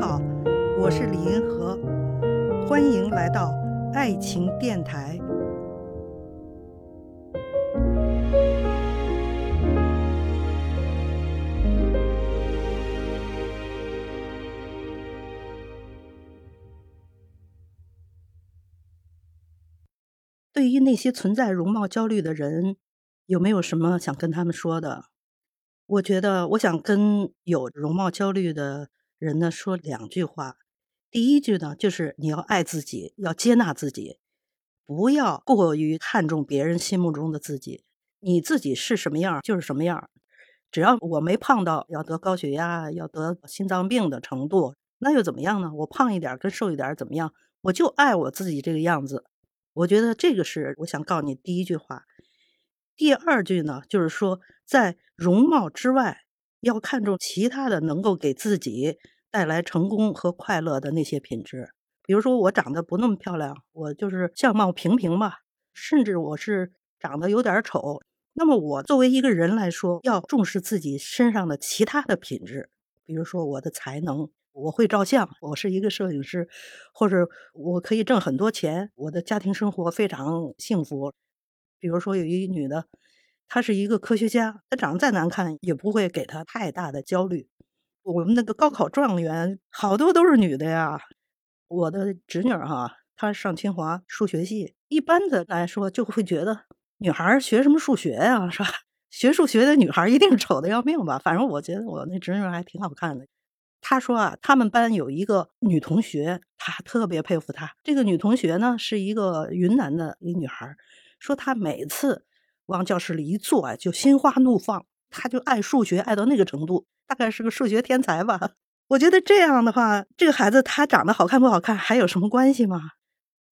好我是李银河，欢迎来到爱情电台。对于那些存在容貌焦虑的人，有没有什么想跟他们说的？我觉得，我想跟有容貌焦虑的人呢说两句话。第一句呢，就是你要爱自己，要接纳自己，不要过于看重别人心目中的自己。你自己是什么样就是什么样。只要我没胖到要得高血压、要得心脏病的程度，那又怎么样呢？我胖一点跟瘦一点怎么样？我就爱我自己这个样子。我觉得这个是我想告诉你第一句话。第二句呢，就是说在容貌之外，要看重其他的能够给自己带来成功和快乐的那些品质。比如说我长得不那么漂亮，我就是相貌平平吧，甚至我是长得有点丑。那么我作为一个人来说，要重视自己身上的其他的品质，比如说我的才能。我会照相，我是一个摄影师，或者我可以挣很多钱，我的家庭生活非常幸福。比如说有一女的，她是一个科学家，她长得再难看也不会给她太大的焦虑。我们那个高考状元好多都是女的呀。我的侄女哈，她上清华数学系，一般的来说就会觉得女孩学什么数学呀，是吧？学数学的女孩一定丑的要命吧？反正我觉得我那侄女还挺好看的。她说啊，他们班有一个女同学，她特别佩服她。这个女同学呢，是一个云南的一女孩，说她每次往教室里一坐啊，就心花怒放，他就爱数学爱到那个程度，大概是个数学天才吧。我觉得这样的话，这个孩子他长得好看不好看还有什么关系吗？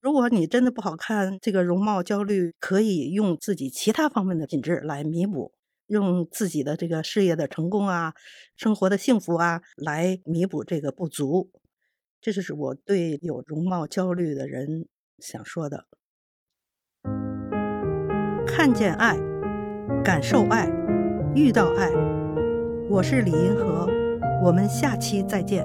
如果你真的不好看，这个容貌焦虑可以用自己其他方面的品质来弥补。用自己的这个事业的成功啊，生活的幸福啊，来弥补这个不足，这就是我对有容貌焦虑的人想说的。看见爱，感受爱，遇到爱，我是李银河，我们下期再见。